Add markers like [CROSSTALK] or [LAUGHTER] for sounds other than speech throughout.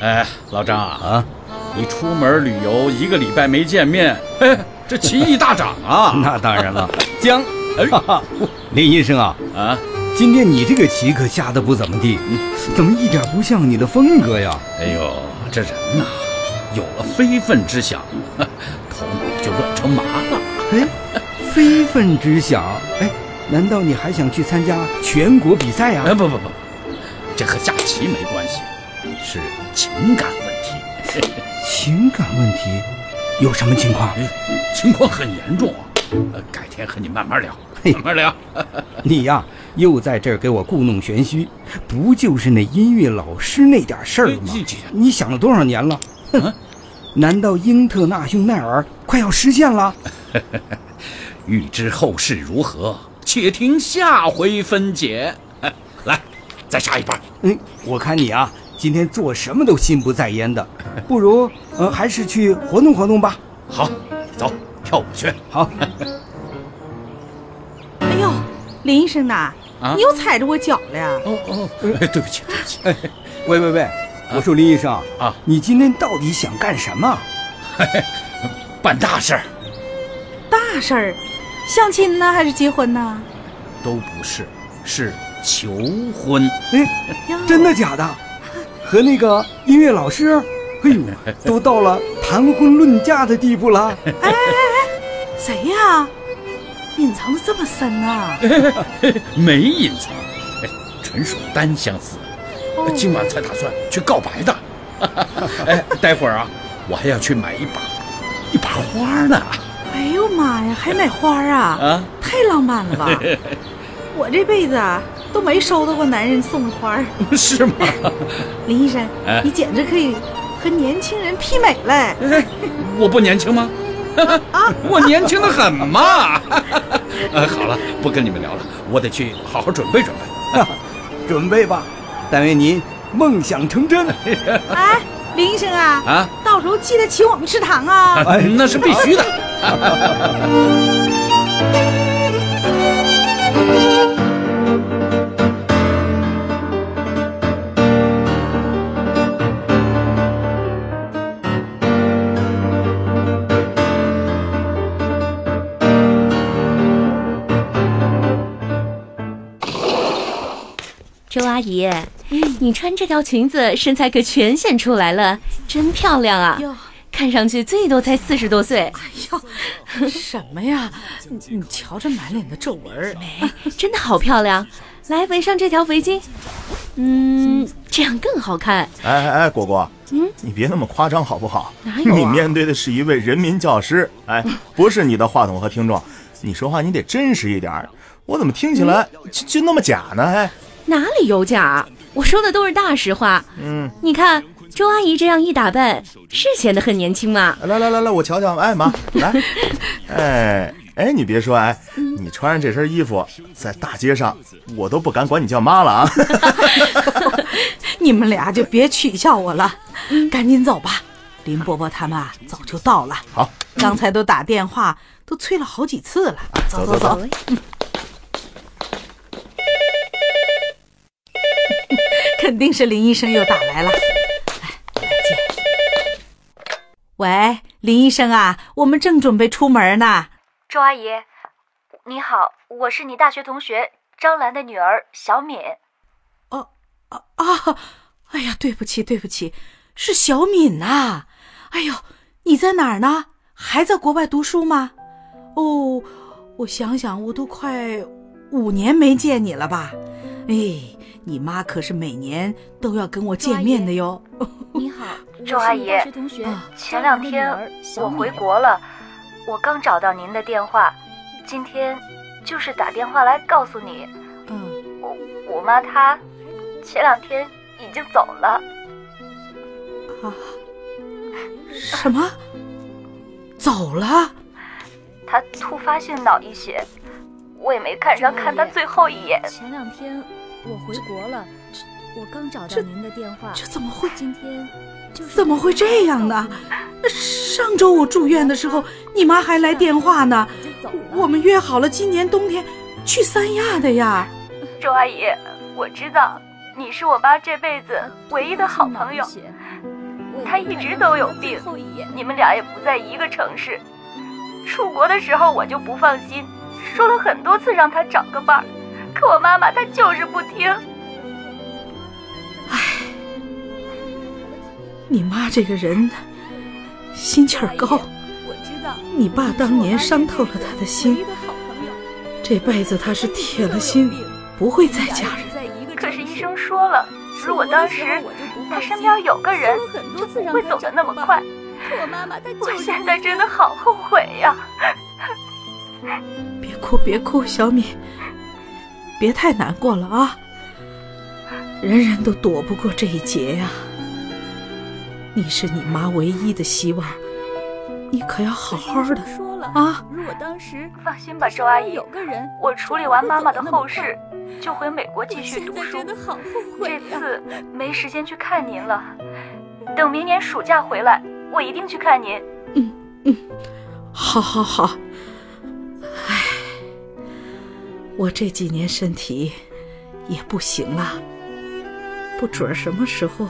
哎，老张啊，啊，你出门旅游一个礼拜没见面，嘿，这棋艺大涨啊！[LAUGHS] 那当然了，[LAUGHS] 江，哎 [LAUGHS] 林医生啊，啊，今天你这个棋可下的不怎么地，怎么一点不像你的风格呀？哎呦，这人呐，有了非分之想，头脑就乱成麻了。哎，非分之想，哎，难道你还想去参加全国比赛呀、哎，不不不，这和下棋没关系，是情感问题。[LAUGHS] 情感问题有什么情况？哎，情况很严重啊，呃，改天和你慢慢聊，嘿慢慢聊。你呀，又在这儿给我故弄玄虚，不就是那音乐老师那点事儿吗？你想了多少年了？哼，难道英特纳雄耐尔快要实现了？[LAUGHS] 欲知后事如何，且听下回分解。哎，[LAUGHS] 来，再杀一盘。嗯，我看你啊，今天做什么都心不在焉的，不如呃，还是去活动活动吧。好，走，跳舞去。好，[LAUGHS] 哎呦，林医生呐，啊你又踩着我脚了呀？哦哦，哎，对不起，对不起。喂喂喂，我说林医生啊，你今天到底想干什么？办大事儿大事儿，相亲呢还是结婚呢？都不是，是求婚。哎，[LAUGHS] 真的假的？和那个音乐老师，哎呦，[LAUGHS] 都到了谈婚论嫁的地步了。[LAUGHS] 哎哎哎谁呀？隐藏的这么深啊？没隐藏，哎，纯属单相思。哦今晚才打算去告白的。哎，待会儿啊，我还要去买一把一把花呢。哎呦妈呀，还买花啊？啊，太浪漫了吧！我这辈子啊都没收到过男人送的花儿。[LAUGHS] 是吗？[LAUGHS] 林医生哎，你简直可以和年轻人媲美嘞！哎我不年轻吗？啊，[LAUGHS] 我年轻的很嘛。呃，好了，不跟你们聊了，我得去好好准备准备。准备吧，但愿您梦想成真。哎，林医生啊，啊，到时候记得请我们吃糖啊！哎，那是必须的。周阿姨，你穿这条裙子身材可全显出来了，真漂亮啊！哟，看上去最多才四十多岁，哎呦，什么呀？你你瞧这满脸的皱纹儿，真的好漂亮。来，围上这条围巾，嗯，这样更好看。哎哎哎，果果，嗯，你别那么夸张好不好？哪有啊你面对的是一位人民教师，哎，不是你的话筒和听众，你说话你得真实一点。我怎么听起来就就那么假呢？哎，哪里有假？我说的都是大实话。嗯，你看周阿姨这样一打扮，是显得很年轻吗？来来来来，我瞧瞧，哎妈，来，哎哎，你别说，哎，你穿上这身衣服在大街上，我都不敢管你叫妈了啊。[LAUGHS] 你们俩就别取笑我了，赶紧走吧。林伯伯他们啊，早就到了。好，刚才都打电话，都催了好几次了。走走走，[LAUGHS] 肯定是林医生又打来了。哎，来接。喂，林医生啊，我们正准备出门呢。周阿姨，你好，我是你大学同学张兰的女儿小敏。哦啊啊！哎呀，对不起，对不起，是小敏呐、哎呦，你在哪儿呢？还在国外读书吗？哦，我想想，我都快五年没见你了吧？哎，你妈可是每年都要跟我见面的哟。你好，[LAUGHS] 周阿姨同学啊前两天我回国了，我刚找到您的电话，今天就是打电话来告诉你，嗯，我我妈她前两天已经走了。啊，什么？[LAUGHS] 走了？她突发性脑溢血，我也没看上看她最后一眼。前两天我回国了，我刚找到您的电话，这怎么会？今天就是怎么会这样呢？上周我住院的时候，你妈还来电话呢。我们约好了今年冬天去三亚的呀。周阿姨，我知道你是我妈这辈子唯一的好朋友。她一直都有病，你们俩也不在一个城市。出国的时候我就不放心，说了很多次让她找个伴儿，可我妈妈她就是不听。唉，你妈这个人心气儿高。你爸当年伤透了她的心，这辈子他是铁了心不会再嫁人。可是医生说了，如果当时他身边有个人，就不会走得那么快。我 [LAUGHS] 现在真的好后悔呀！别哭，别哭，小米，别太难过了啊！人人都躲不过这一劫呀。你是你妈唯一的希望。你可要好好的啊！如果当时放心吧，周阿姨，我处理完妈妈的后事，就回美国继续读书。这次没时间去看您了，等明年暑假回来，我一定去看您。嗯嗯，好，好，好。唉，我这几年身体也不行了，不准什么时候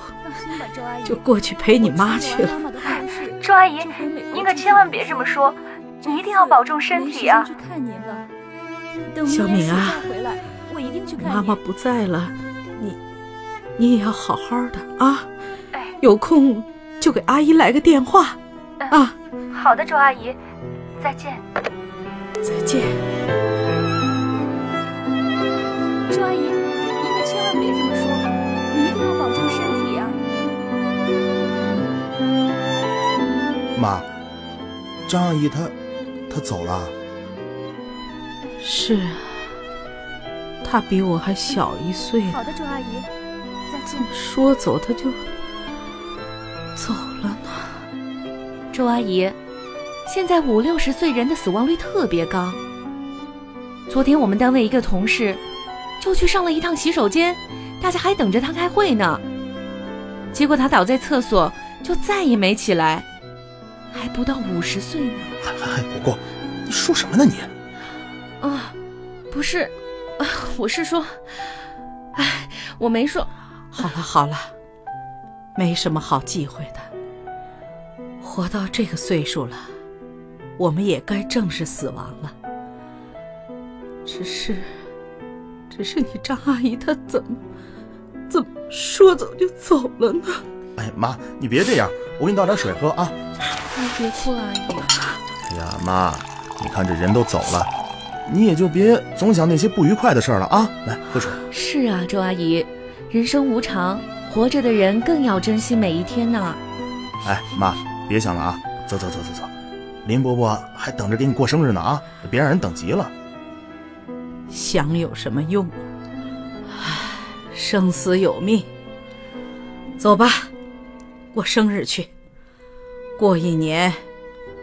就过去陪你妈去了。周阿姨，您可千万别这么说，你一定要保重身体啊！小敏啊，妈妈不在了，你你也要好好的啊！有空就给阿姨来个电话啊！好的，周阿姨，再见。再见。周阿姨，您可千万别这么说，你一定要保重身体啊！妈，张阿姨她，她走了。是啊，她比我还小一岁。好的，周阿姨，再见。说走她就走了呢。周阿姨，现在五六十岁人的死亡率特别高。昨天我们单位一个同事就去上了一趟洗手间，大家还等着他开会呢。结果他倒在厕所，就再也没起来。还不到五十岁呢！嗨嗨嗨，果果，你说什么呢你？啊，不是，[LAUGHS] 我是说，哎，我没说。好了好了，没什么好忌讳的。活到这个岁数了，我们也该正视死亡了。只是，只是你张阿姨她怎么，怎么说走就走了呢？哎妈，你别这样，我给你倒点水喝啊。别哭了，阿姨。哎呀，妈，你看这人都走了，你也就别总想那些不愉快的事了啊！来，喝水。是啊，周阿姨，人生无常，活着的人更要珍惜每一天呢。哎，妈，别想了啊，走走走走走，林伯伯还等着给你过生日呢啊，别让人等急了。想有什么用？唉，生死有命。走吧，过生日去。过一年，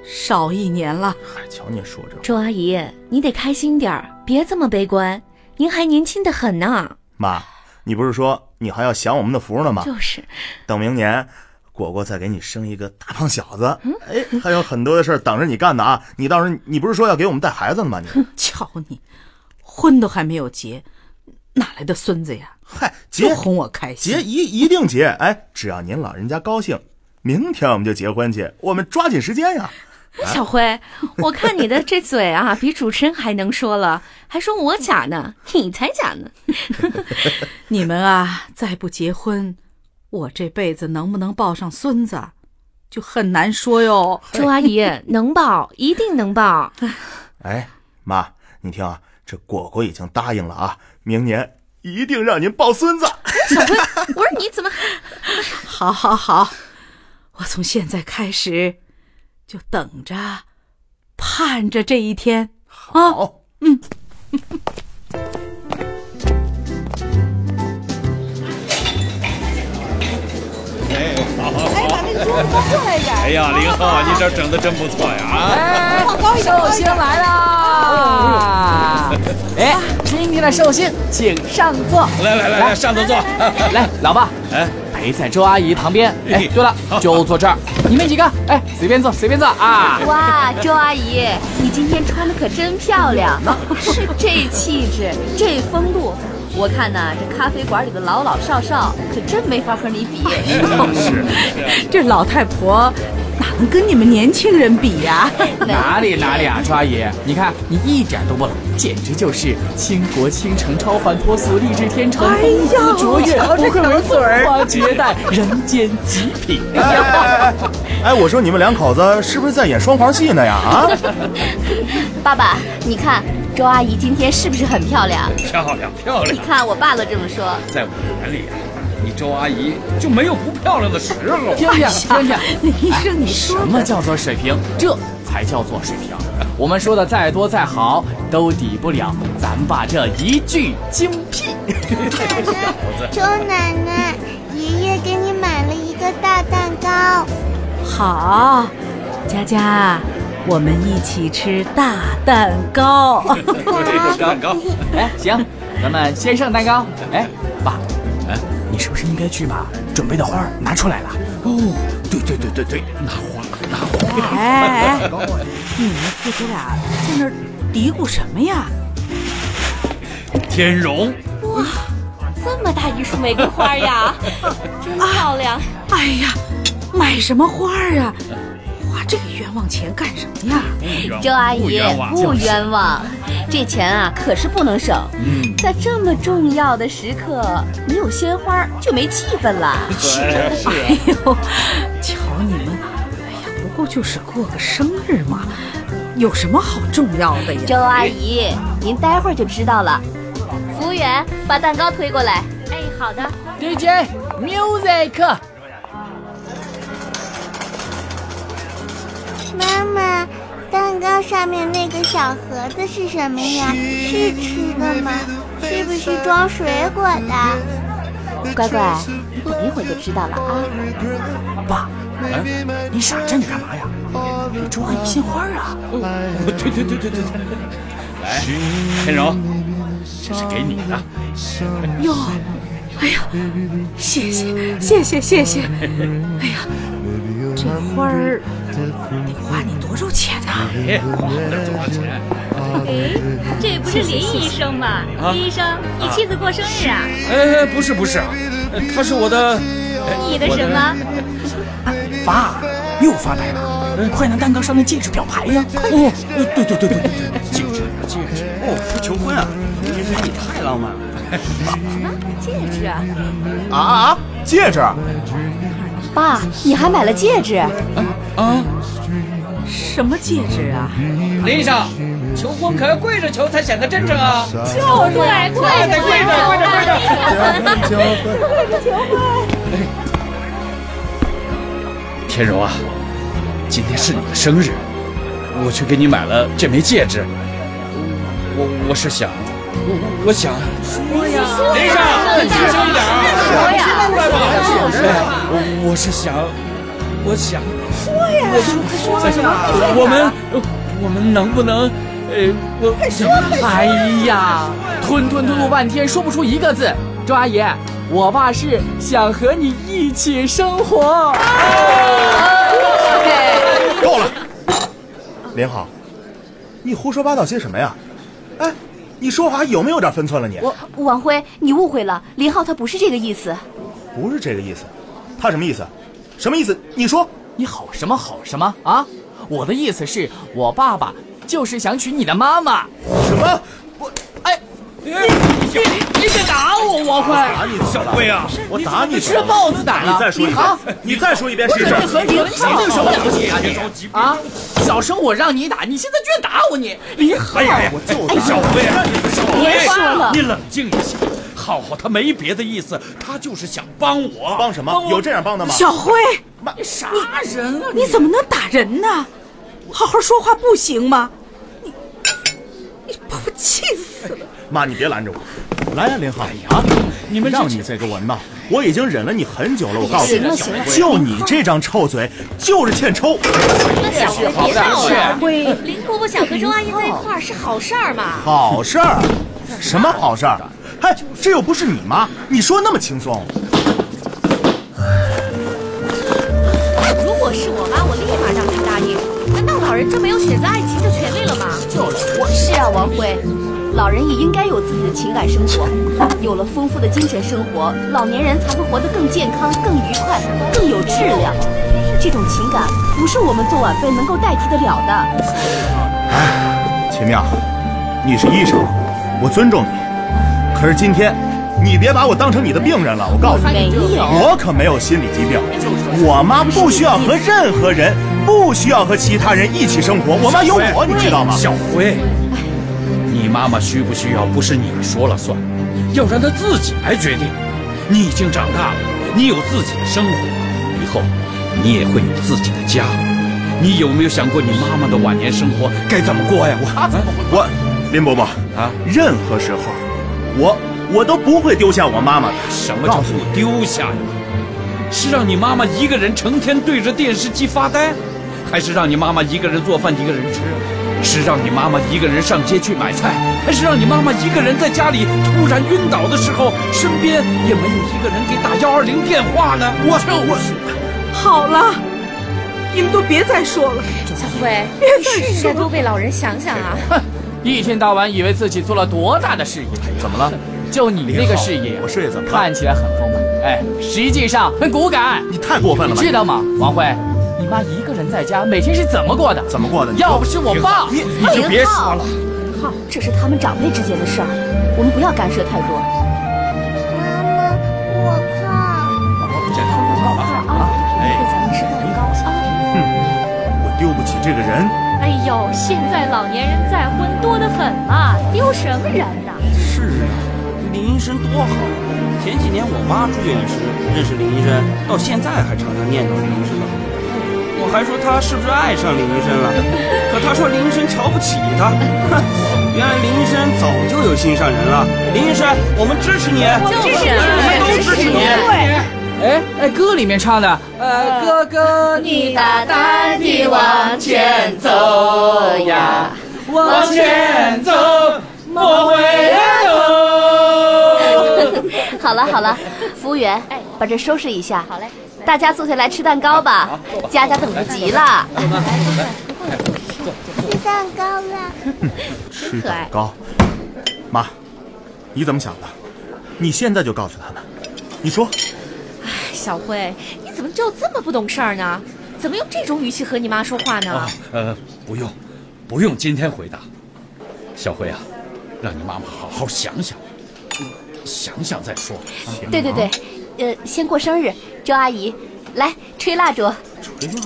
少一年了。还瞧您说这，周阿姨，你得开心点儿，别这么悲观。您还年轻的很呢。妈，你不是说你还要享我们的福呢吗？就是。等明年，果果再给你生一个大胖小子，哎，还有很多的事等着你干呢啊！你到时候你不是说要给我们带孩子呢吗？你 [LAUGHS] 瞧你，婚都还没有结，哪来的孙子呀？嗨，结哄我开心，结一一定结。哎，只要您老人家高兴。明天我们就结婚去，我们抓紧时间呀！小辉，我看你的这嘴啊，[LAUGHS] 比主持人还能说了，还说我假呢，你才假呢！[LAUGHS] 你们啊，再不结婚，我这辈子能不能抱上孙子，就很难说哟。周阿姨 [LAUGHS] 能抱，一定能抱。哎，妈，你听啊，这果果已经答应了啊，明年一定让您抱孙子。小辉，我说你怎么？[LAUGHS] 好，好，好。我从现在开始，就等着、盼着这一天。好，嗯。哎，好好好。哎，把那桌子都过来一点。哎呀，林浩，你这整的真不错呀！啊，哎，寿星来 [LAUGHS] 了。哎，今天的寿星，请上座。来来来来，上座坐。[LAUGHS] 来，老爸。哎。陪在周阿姨旁边。哎，对了，就坐这儿。你们几个，哎，随便坐，随便坐啊！哇，周阿姨，你今天穿的可真漂亮，[LAUGHS] 是这气质，这风度，我看呐，这咖啡馆里的老老少少可真没法和你比。是，这老太婆跟你们年轻人比呀？[LAUGHS] 哪里哪里啊，周阿姨，你看你一点都不老，简直就是倾国倾城、超凡脱俗、励志天成、风姿卓越、不愧为风华绝代、人间极品。哎，我说你们两口子是不是在演双簧戏呢呀？啊！[LAUGHS] 爸爸，你看周阿姨今天是不是很漂亮？漂亮漂亮！你看我爸都这么说。在我眼里啊，你周阿姨就没有不漂亮的时候。听听听听，医生你说什么叫做水平？这才叫做水平。我们说的再多再好，都抵不了咱爸这一句精辟。[LAUGHS] 周奶奶，爷爷给你买了一个大蛋糕。好，佳佳，我们一起吃大蛋糕。这个蛋糕，哎，行，咱们先上蛋糕。哎，爸，哎，你是不是应该去把准备的花拿出来了？哦，对对对对对，拿花拿花。哎哎，你们父子俩在那儿嘀咕什么呀？天荣，哇，这么大一束玫瑰花呀，[LAUGHS] 真漂亮。哎呀。买什么花啊？花这个冤枉钱干什么呀？周阿姨不冤枉，这钱啊可是不能省。嗯，在这么重要的时刻，没有鲜花就没气氛了。是是。哎呦，瞧你们，哎呀，不过就是过个生日嘛，有什么好重要的呀？周阿姨，您待会儿就知道了。服务员，把蛋糕推过来。哎，好的。DJ，music。妈妈，蛋糕上面那个小盒子是什么呀？是吃的吗？是不是装水果的？乖乖，你等一会儿就知道了啊！爸，哎，你傻站着干嘛呀？给周阿姨献花啊！对对对对对对，来，天柔，这是给你的。哟，哎呀，谢谢谢谢谢谢！哎呀，这花儿。得花你多少钱呢？哎，花不了多少钱。哎，这不是林医生吗？林医生，你妻子过生日啊？哎，不是不是，他是我的。你的什么？爸，又发呆了，快拿蛋糕上的戒指表白呀！哦，对对对对对对，戒指戒指。哦，是求婚啊！林医生，你太浪漫了。什么戒指？啊啊！戒指。爸，你还买了戒指？啊？什么戒指啊？林医生，求婚可要跪着求才显得真诚啊！就是跪跪着跪着跪着跪着！求婚跪着求婚！[LAUGHS] 天柔啊，今天是你的生日，我去给你买了这枚戒指。我我是想，我我想说呀，林医生，轻声一点啊！说呀，出来吧！我我是想，我想。说呀，快说呀！我们，我们能不能，呃，我快说！哎呀，吞吞吐吐半天说不出一个字。周阿姨，我爸是想和你一起生活。够了，林浩，你胡说八道些什么呀？哎，你说话有没有点分寸了？你我王辉，你误会了，林浩他不是这个意思。不是这个意思，他什么意思？什么意思？你说。你好什么好什么啊？我的意思是我爸爸就是想娶你的妈妈。什么？我哎，你你你别打我，王辉！打你小辉啊！我打你吃豹子胆了！你再说一遍，你再说一遍试试。和你和你有什么了不起啊？你啊！小时候我让你打，你现在居然打我！你你哎呀！我就小辉，别说了，你冷静一下。浩浩他没别的意思，他就是想帮我。帮什么？有这样帮的吗？小辉，你啥人啊？你怎么能打人呢？好好说话不行吗？你你把我气死了！妈，你别拦着我。来呀，林浩。哎呀，你们让你这个文闹，我已经忍了你很久了。我告诉你，就你这张臭嘴，就是欠抽。小辉，别闹了。林伯伯想和周阿姨在一块儿是好事儿嘛？好事儿？什么好事儿？哎，这又不是你妈，你说那么轻松。如果是我妈，我立马让她答应。难道老人就没有选择爱情的权利了吗？就是，我是啊，王辉。老人也应该有自己的情感生活。有了丰富的精神生活，老年人才会活得更健康、更愉快、更有质量。这种情感不是我们做晚辈能够代替得了的。哎，秦妙，你是医生，我尊重你。可是今天，你别把我当成你的病人了。我告诉你，我可没有心理疾病。我妈不需要和任何人，不需要和其他人一起生活。我妈有我，你知道吗？小辉，你妈妈需不需要不是你说了算，要让她自己来决定。你已经长大了，你有自己的生活，以后你也会有自己的家。你有没有想过你妈妈的晚年生活该怎么过呀？我，我，林伯伯啊，任何时候，我我都不会丢下我妈妈的。什么叫做丢下呀？是让你妈妈一个人成天对着电视机发呆，还是让你妈妈一个人做饭一个人吃？是让你妈妈一个人上街去买菜，还是让你妈妈一个人在家里突然晕倒的时候，身边也没有一个人给打幺二零电话呢？我我，好了，你们都别再说了。小辉，是应该多为老人想想啊！[LAUGHS] 哼，一天到晚以为自己做了多大的事业，怎么了？就你那个事业，我事业怎么看起来很丰满？哎，实际上很骨感。你太过分了，你知道吗，王辉？你妈一个人在家，每天是怎么过的？怎么过的？要不是我爸，你你就别说了。好，这是他们长辈之间的事儿，我们不要干涉太多。妈妈，我胖。健康好啊！哎，为咱们吃蛋糕啊！哼，我丢不起这个人。哎呦，现在老年人再婚多得很嘛，丢什么人呐？是啊，林医生多好。前几年我妈住院时认识林医生，到现在还常常念叨林医生的好。我还说他是不是爱上林医生了，[LAUGHS] 可他说林医生瞧不起他。[LAUGHS] 原来林医生早就有心上人了。林医生，我们支持你，支持你，我们都支持你。哎哎，歌里面唱的，呃，哥哥你大胆地往前走呀，往前走，莫回头。[LAUGHS] 好了好了，服务员，哎把这收拾一下。好嘞。大家坐下来吃蛋糕吧，佳佳等不及了。吃蛋糕了，吃蛋糕。妈，你怎么想的？你现在就告诉他们。你说。哎，小辉，你怎么就这么不懂事儿呢？怎么用这种语气和你妈说话呢？呃，不用，不用今天回答。小辉啊，让你妈妈好好想想，想想再说。对对对。呃，先过生日，周阿姨，来吹蜡烛。吹蜡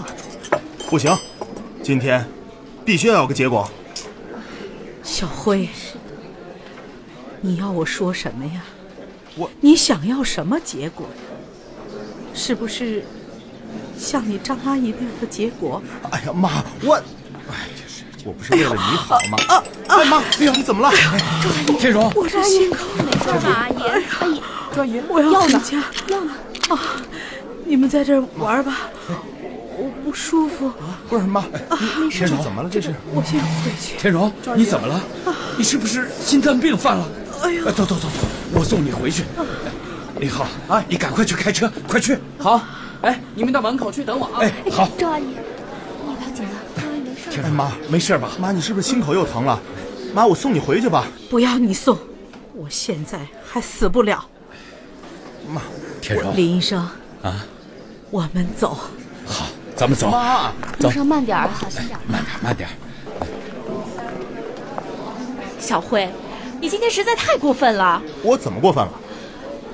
烛？不行，今天必须要有个结果。小辉，你要我说什么呀？我，你想要什么结果？是不是像你张阿姨那样的结果？哎呀，妈，我，哎呀，是我不是为了你好吗？啊啊！妈，哎呀，你怎么了？周阿姨，天荣，我是心口，周阿姨，阿姨。专爷，我要回家。要呢？啊，你们在这玩吧，我不舒服。不是妈，天荣怎么了？这是我先回去。天荣，你怎么了？你是不是心脏病犯了？哎呀，走走走走，我送你回去。林浩，啊，你赶快去开车，快去。好，哎，你们到门口去等我啊。哎，好。周阿姨，你不要紧了，周阿姨没事。天荣，妈，没事吧？妈，你是不是心口又疼了？妈，我送你回去吧。不要你送，我现在还死不了。妈，天柔，林医生啊，我们走。好，咱们走。妈，路上慢点啊，小心点。慢点，慢点。小慧，你今天实在太过分了。我怎么过分了？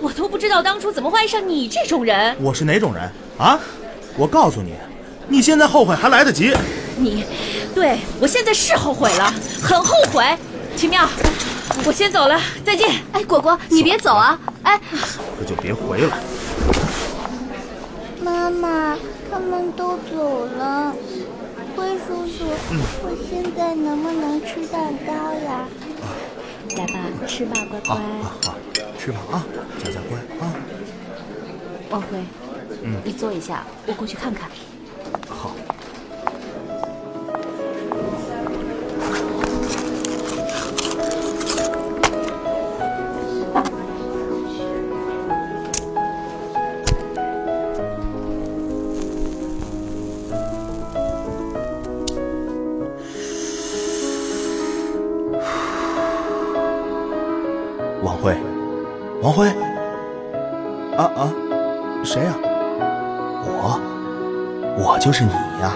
我都不知道当初怎么会爱上你这种人。我是哪种人啊？我告诉你，你现在后悔还来得及。你，对我现在是后悔了，很后悔。秦妙，我先走了，再见。哎，果果，你别走啊！哎，可就别回了。妈妈，他们都走了。灰叔叔，我现在能不能吃蛋糕呀？来吧，吃吧，乖乖。好，好，吃吧啊，佳佳乖啊。王辉，嗯，你坐一下，我过去看看。好。王辉，啊啊，谁呀、我，我就是你呀。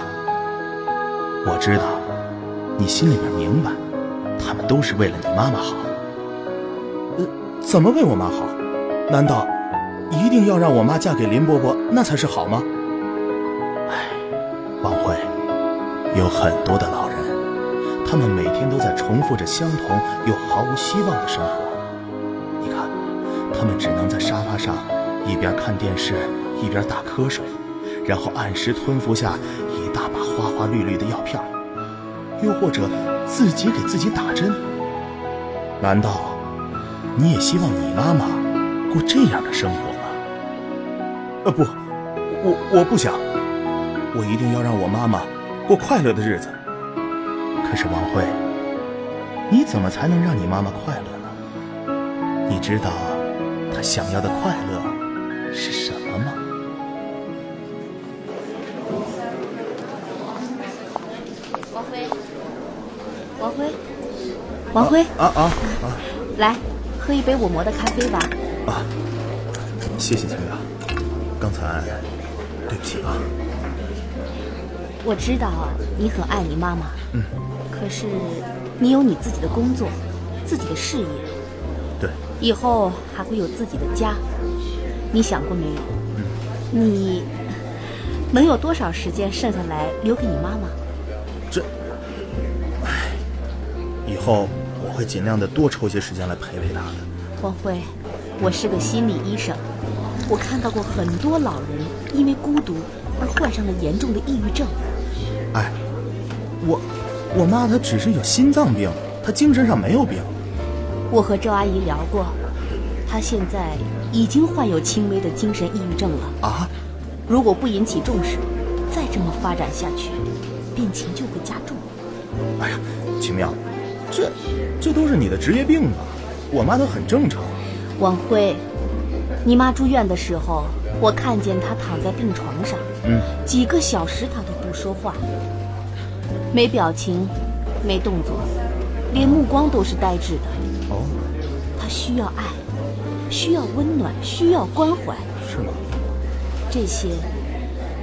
我知道，你心里边明白，他们都是为了你妈妈好。呃，怎么为我妈好？难道一定要让我妈嫁给林伯伯，那才是好吗？唉，王辉，有很多的老人，他们每天都在重复着相同又毫无希望的生活。他们只能在沙发上一边看电视一边打瞌睡，然后按时吞服下一大把花花绿绿的药片，又或者自己给自己打针。难道你也希望你妈妈过这样的生活吗？呃，不，我我不想，我一定要让我妈妈过快乐的日子。可是王慧，你怎么才能让你妈妈快乐呢？你知道她想要的快乐是什么吗？王辉，王辉，王辉，啊啊啊来喝一杯我磨的咖啡吧。啊！谢谢青雅，刚才对不起啊。我知道你很爱你妈妈，嗯，可是你有你自己的工作，自己的事业，对，以后还会有自己的家。你想过没有？嗯你能有多少时间剩下来留给你妈妈？这，唉，以后我会尽量的多抽些时间来陪陪她的。王辉，我是个心理医生，我看到过很多老人因为孤独而患上了严重的抑郁症。哎，我我妈她只是有心脏病，她精神上没有病。我和周阿姨聊过，她现在已经患有轻微的精神抑郁症了。啊？如果不引起重视，再这么发展下去，病情就会加重。哎呀，秦妙，这这都是你的职业病啊！我妈她很正常。王辉，你妈住院的时候，我看见她躺在病床上，嗯，几个小时她都不说话，没表情，没动作，连目光都是呆滞的。需要爱，需要温暖，需要关怀。是吗？这些，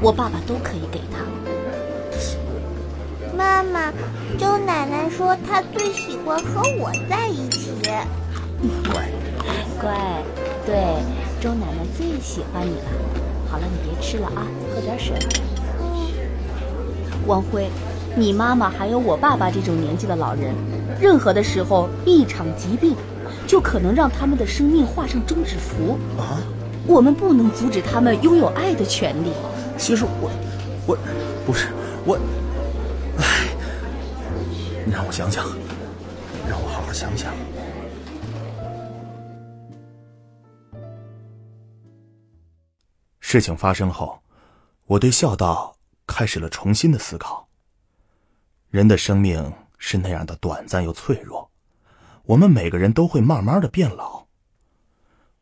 我爸爸都可以给他。妈妈，周奶奶说她最喜欢和我在一起。乖，乖，对，周奶奶最喜欢你了。好了，你别吃了啊，喝点水。王辉，你妈妈还有我爸爸这种年纪的老人，任何的时候一场疾病，就可能让他们的生命画上终止符。啊？我们不能阻止他们拥有爱的权利。其实我，我，不是我，唉，你让我想想，让我好好想想。事情发生后，我对孝道开始了重新的思考。人的生命是那样的短暂又脆弱，我们每个人都会慢慢的变老。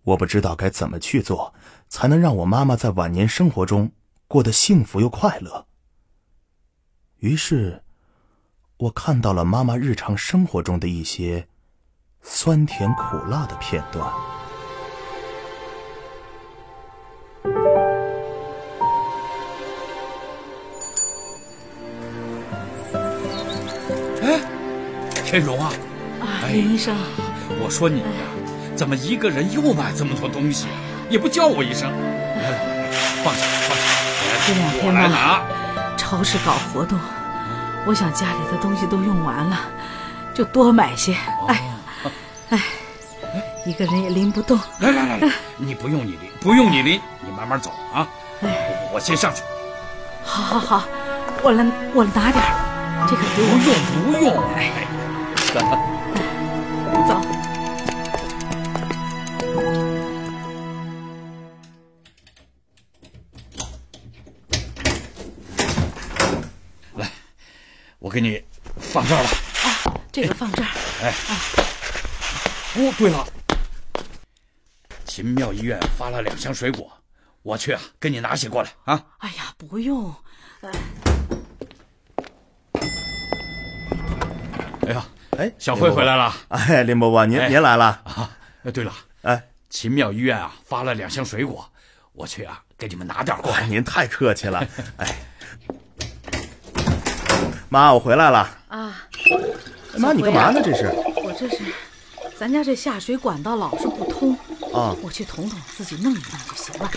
我不知道该怎么去做，才能让我妈妈在晚年生活中过得幸福又快乐。于是，我看到了妈妈日常生活中的一些酸甜苦辣的片段。哎，天荣啊，林医生，我说你呀、怎么一个人又买这么多东西，也不叫我一声？来来来，放下放下，这两我来拿。超市搞活动，我想家里的东西都用完了，就多买些。哎呀，哎，一个人也拎不动。来来来来，你不用你拎，不用你拎，你慢慢走啊。哎，我先上去。好好好，我来我拿点儿，这个给我。不用不用，哎，[LAUGHS] 走。来，我给你放这儿了。啊，这个放这儿。哎，哦，对了，秦庙医院发了两箱水果，我去啊，给你拿些过来啊。哎呀，不用。呃哎呀，哎，小慧回来了。哎，林伯伯，您哎您来了。啊，哎，对了，哎，秦庙医院啊发了两箱水果，我去啊给你们拿点过来。您太客气了。[LAUGHS] 哎，妈，我回来了。啊，妈，你干嘛呢？这是？我这是，咱家这下水管道老是不通啊，我去捅捅，自己弄一弄就行了。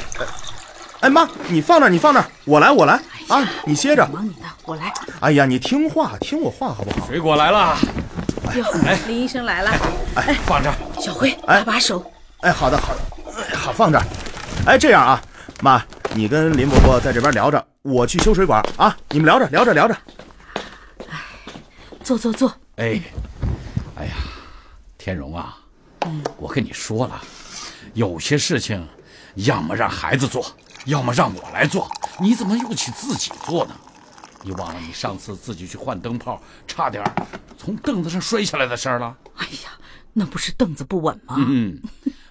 哎妈，你放那儿，你放那儿，我来，我来啊！你歇着，忙你的，我来。哎呀，你听话，听我话好不好？水果来了。哟，林医生来了。哎，放这儿。小辉，搭把手。哎，好的，好的。哎，好，放这儿。哎，这样啊，妈，你跟林伯伯在这边聊着，我去修水管啊。你们聊着，聊着，聊着。哎，坐坐坐。哎，哎呀，天荣啊，嗯，我跟你说了，有些事情，要么让孩子做。要么让我来做，你怎么又起自己做呢？你忘了你上次自己去换灯泡，差点从凳子上摔下来的事儿了？哎呀，那不是凳子不稳吗？嗯，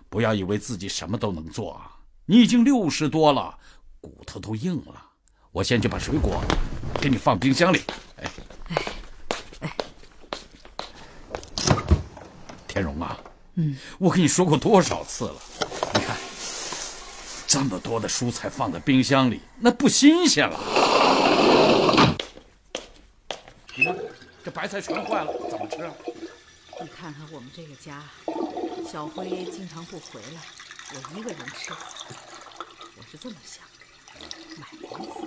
不要以为自己什么都能做啊！你已经六十多了，骨头都硬了。我先去把水果给你放冰箱里。哎哎哎，天荣啊，嗯，我跟你说过多少次了？这么多的蔬菜放在冰箱里，那不新鲜了。你看，这白菜全坏了，怎么吃啊？你看看我们这个家，小辉经常不回来，我一个人吃。我是这么想的，买一次，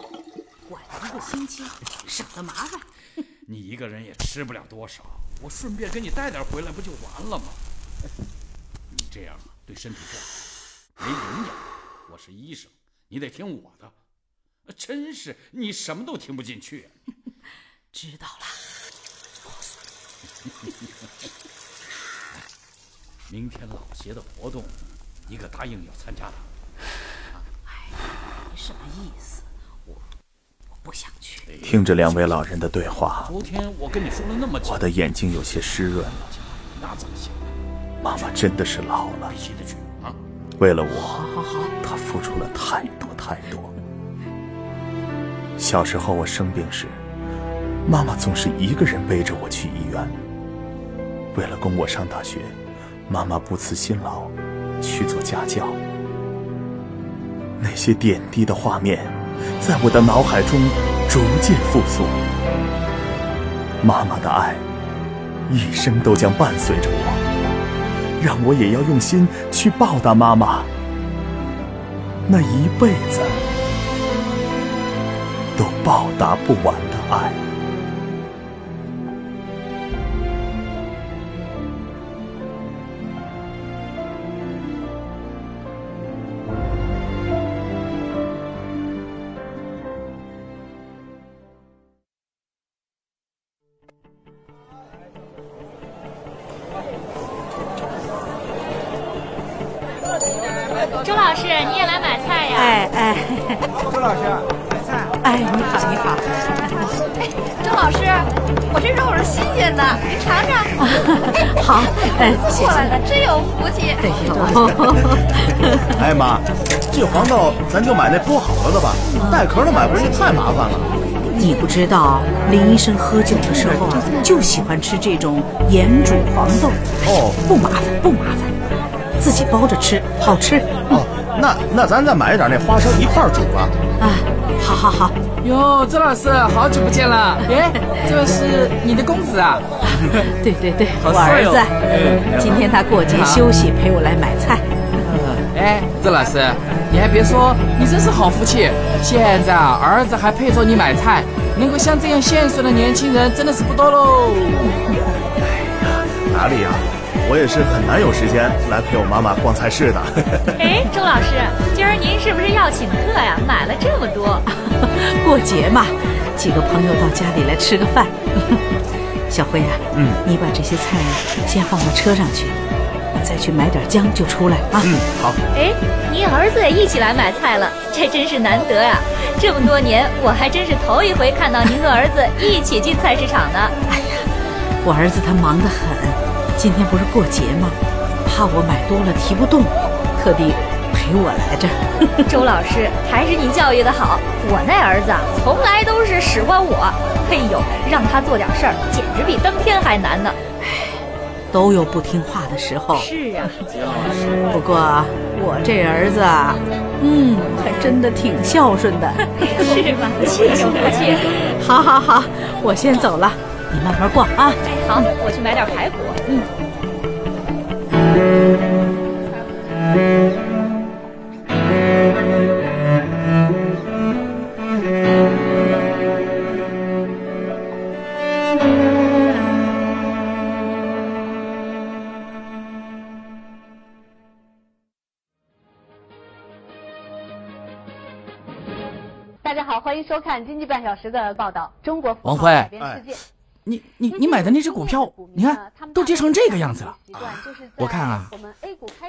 管一个星期，省得麻烦。[LAUGHS] 你一个人也吃不了多少，我顺便给你带点回来，不就完了吗？[LAUGHS] 你这样对身体不好，没营养。我是医生，你得听我的。真是你什么都听不进去。知道了。[LAUGHS] [LAUGHS] 明天老邪的活动，你可答应要参加的。哎，你什么意思？我我不想去。听着两位老人的对话，昨天我跟你说了那么久，我的眼睛有些湿润了。那怎么行？妈妈真的是老了。必须得去啊！为了我，好好好，他付出了太多太多。小时候我生病时，妈妈总是一个人背着我去医院。为了供我上大学，妈妈不辞辛劳去做家教。那些点滴的画面，在我的脑海中逐渐复苏。妈妈的爱，一生都将伴随着我。让我也要用心去报答妈妈那一辈子都报答不完的爱。好，你好。哎，过来了，真有福气。[LAUGHS] 哎呦，哎妈，这黄豆咱就买那剥好了的吧，带壳的买回去太麻烦了。你不知道，林医生喝酒的时候啊，就喜欢吃这种盐煮黄豆。哦，不麻烦，不麻烦，自己包着吃，好吃。哦，那那咱再买一点那花生一块煮吧。啊，好好好。哟，周老师，好久不见了。哎，这是你的公子啊？[LAUGHS] 对对对，我儿子。今天他过节休息，陪我来买菜。哎，周老师，你还别说，你真是好福气。现在啊，儿子还陪着你买菜，能够像这样贤顺的年轻人，真的是不多喽。哎呀，哪里呀？我也是很难有时间来陪我妈妈逛菜市的。[LAUGHS] 哎，周老师，今儿您是不是要请客呀？买了这么多，[LAUGHS] 过节嘛，几个朋友到家里来吃个饭。[LAUGHS] 小辉啊，嗯，你把这些菜先放到车上去，我再去买点姜就出来啊。嗯，好。哎，您儿子也一起来买菜了，这真是难得呀！这么多年，我还真是头一回看到您和儿子一起进菜市场呢。哎呀，我儿子他忙得很。今天不是过节吗？怕我买多了提不动，特地陪我来着。[LAUGHS] [LAUGHS] 周老师，还是你教育的好。我那儿子啊，从来都是使唤我。嘿呦，让他做点事儿，简直比登天还难呢。唉，都有不听话的时候。是啊，不过我这儿子啊，嗯，还真的挺孝顺的，[LAUGHS] 是吗？谢谢不气。好好好，我先走了，你慢慢逛啊。哎，好，我去买点排骨。嗯。大家好，欢迎收看《经济半小时》的报道。中国王辉，你你你买的那只股票，你看都跌成这个样子了。我看啊，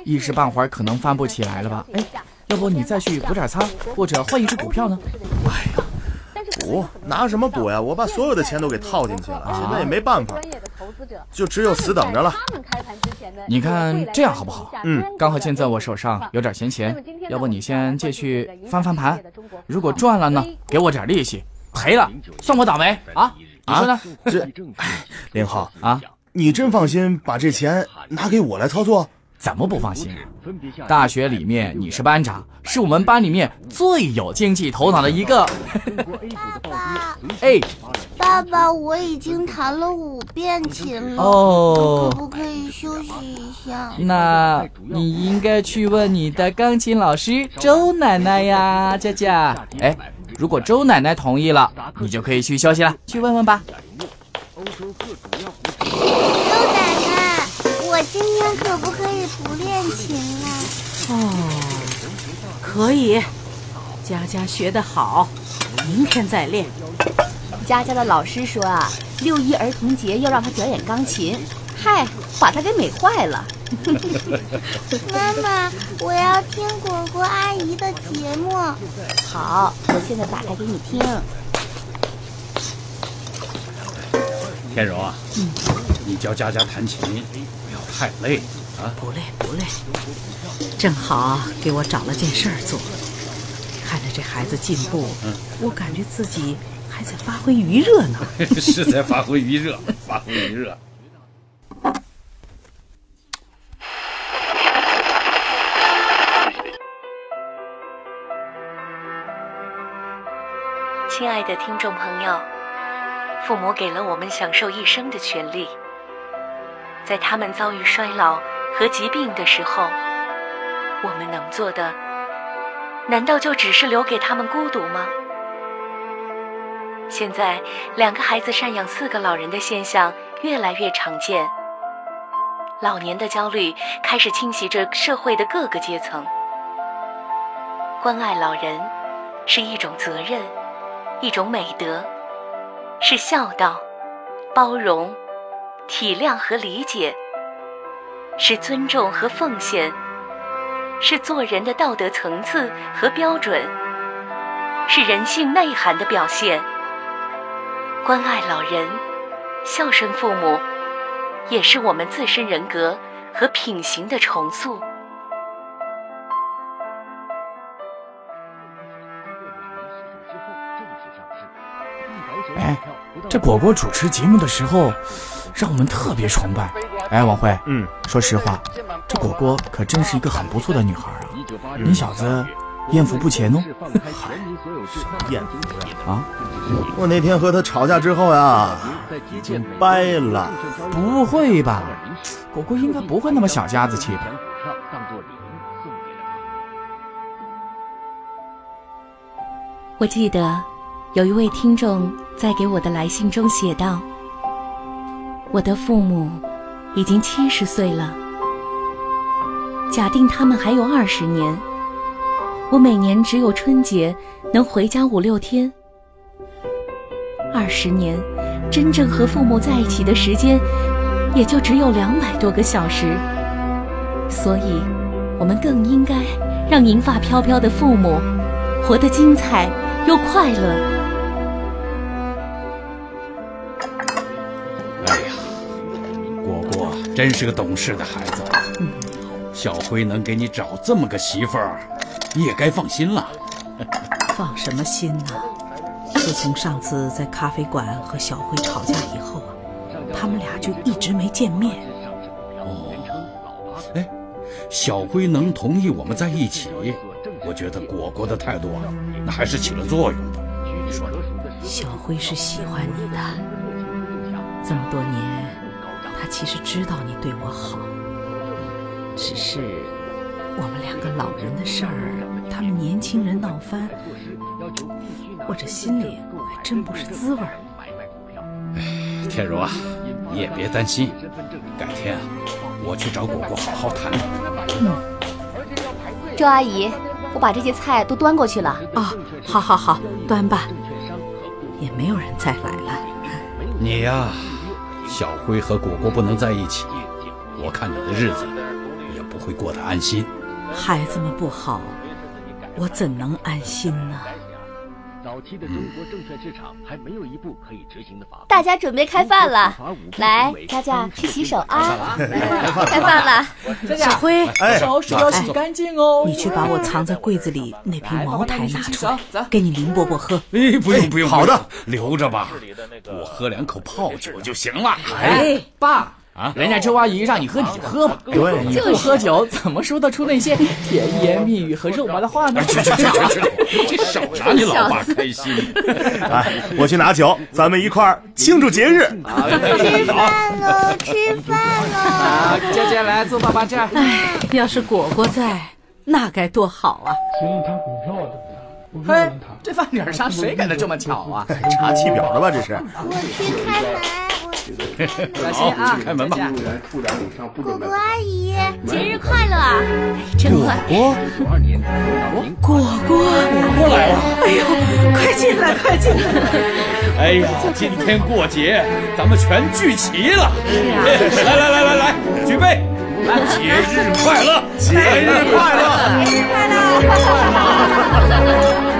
一时半会儿可能翻不起来了吧？哎，要不你再去补点仓，或者换一只股票呢？哎呀，补拿什么补呀？我把所有的钱都给套进去了，现在也没办法，就只有死等着了。你看这样好不好？嗯，刚好现在我手上有点闲钱，要不你先借去翻翻盘，如果赚了呢，给我点利息；赔了，算我倒霉啊！你说呢？这，林浩啊，你真放心把这钱拿给我来操作？怎么不放心啊？大学里面你是班长，是我们班里面最有经济头脑的一个。爸爸，哎，爸爸，我已经弹了五遍琴了，哦可不可以休息一下？那你应该去问你的钢琴老师周奶奶呀，佳佳。哎，如果周奶奶同意了，你就可以去休息了，去问问吧。周奶奶，我今天可不可以不练琴啊？哦，可以，佳佳学得好，明天再练。佳佳的老师说啊，六一儿童节要让她表演钢琴，嗨，把她给美坏了。[LAUGHS] 妈妈，我要听果果阿姨的节目。好，我现在打开给你听。天柔啊，你教佳佳弹琴，不要太累啊。不累不累，正好给我找了件事儿做。看着这孩子进步，我感觉自己还在发挥余热呢。[LAUGHS] 是在发挥余热，发挥余热。亲爱的听众朋友，父母给了我们享受一生的权利，在他们遭遇衰老和疾病的时候，我们能做的，难道就只是留给他们孤独吗？现在，两个孩子赡养四个老人的现象越来越常见，老年的焦虑开始侵袭着社会的各个阶层。关爱老人是一种责任。一种美德，是孝道、包容、体谅和理解，是尊重和奉献，是做人的道德层次和标准，是人性内涵的表现。关爱老人、孝顺父母，也是我们自身人格和品行的重塑。这果果主持节目的时候，让我们特别崇拜。哎，王慧，嗯，说实话，这果果可真是一个很不错的女孩啊。你小子艳福不浅哦。嗨，什么艳福呀？啊，我那天和她吵架之后呀，已经掰了。不会吧？果果应该不会那么小家子气吧？我记得有一位听众在给我的来信中写道：“我的父母已经七十岁了，假定他们还有二十年，我每年只有春节能回家五六天。二十年，真正和父母在一起的时间也就只有两百多个小时，所以，我们更应该让银发飘飘的父母活得精彩。”又快乐。真是个懂事的孩子。小辉能给你找这么个媳妇儿，你也该放心了。[LAUGHS] 放什么心呢？自从上次在咖啡馆和小辉吵架以后啊，他们俩就一直没见面。哦，哎小辉能同意我们在一起，我觉得果果的态度啊，那还是起了作用的。你说呢？小辉是喜欢你的，这么多年，他其实知道你对我好，只是我们两个老人的事儿，他们年轻人闹翻，我这心里还真不是滋味儿。哎，天如啊，你也别担心，改天啊，我去找果果好好谈谈。嗯，周阿姨，我把这些菜都端过去了。啊，好好好，端吧。也没有人再来了。你呀，小辉和果果不能在一起，我看你的日子也不会过得安心。孩子们不好，我怎能安心呢？早期的中国证券市场还没有一部可以执行的法。大家准备开饭了，来，佳佳去洗手啊！开饭了，小辉，手手要洗干净哦。你去把我藏在柜子里那瓶茅台拿出来，给你林伯伯喝。哎，不用不用，好的，留着吧，我喝两口泡酒就行了。哎，爸。啊！人家周阿姨让你喝你就喝吧，对，你不喝酒怎么说得出那些甜言蜜语和肉麻的话呢？去去去去，[LAUGHS] 这少拿你老爸开心。哎，我去拿酒，咱们一块儿庆祝节日。吃饭喽，吃饭喽！佳佳来坐爸爸这儿。哎，要是果果在，那该多好啊！询问他股票的。嘿，这饭点上谁给的这么巧啊？查气表的吧？这是。我去开门。小心啊！开门吧，果果阿姨，节日快乐！真快。果果，果果来了！哎呦，快进来，快进来！哎呀，今天过节，咱们全聚齐了。是啊，来来来来来，举杯，节日快乐！节日快乐！节日快乐！